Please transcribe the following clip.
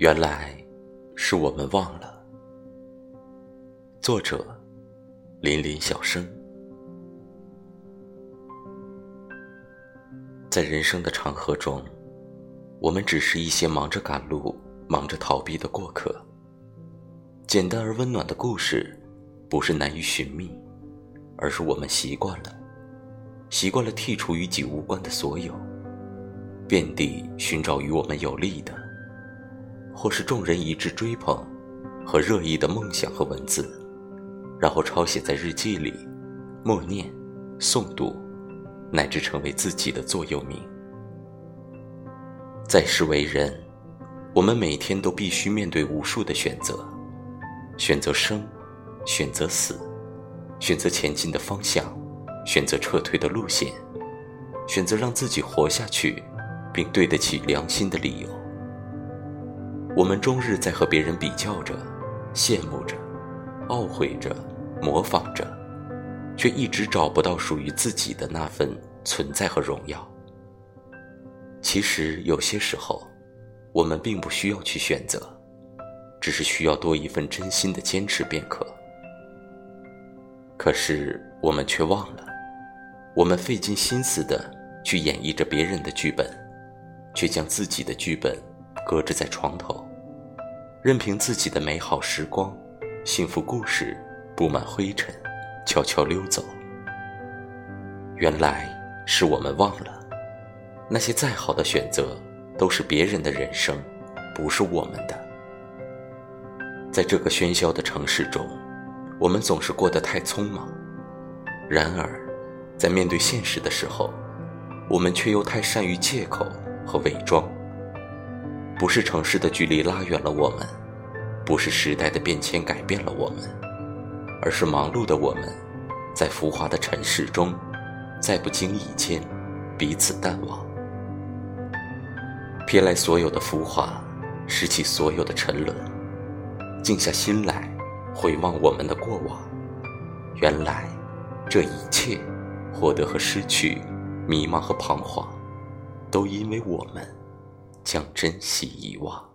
原来是我们忘了。作者：林林小生。在人生的长河中，我们只是一些忙着赶路、忙着逃避的过客。简单而温暖的故事，不是难于寻觅，而是我们习惯了，习惯了剔除与己无关的所有。遍地寻找与我们有利的，或是众人一致追捧和热议的梦想和文字，然后抄写在日记里，默念、诵读，乃至成为自己的座右铭。在世为人，我们每天都必须面对无数的选择：选择生，选择死，选择前进的方向，选择撤退的路线，选择让自己活下去。并对得起良心的理由。我们终日在和别人比较着，羡慕着，懊悔着，模仿着，却一直找不到属于自己的那份存在和荣耀。其实有些时候，我们并不需要去选择，只是需要多一份真心的坚持便可。可是我们却忘了，我们费尽心思的去演绎着别人的剧本。却将自己的剧本搁置在床头，任凭自己的美好时光、幸福故事布满灰尘，悄悄溜走。原来是我们忘了，那些再好的选择都是别人的人生，不是我们的。在这个喧嚣的城市中，我们总是过得太匆忙；然而，在面对现实的时候，我们却又太善于借口。和伪装，不是城市的距离拉远了我们，不是时代的变迁改变了我们，而是忙碌的我们，在浮华的尘世中，在不经意间彼此淡忘，瞥来所有的浮华，拾起所有的沉沦，静下心来回望我们的过往，原来这一切，获得和失去，迷茫和彷徨。都因为我们将珍惜遗忘。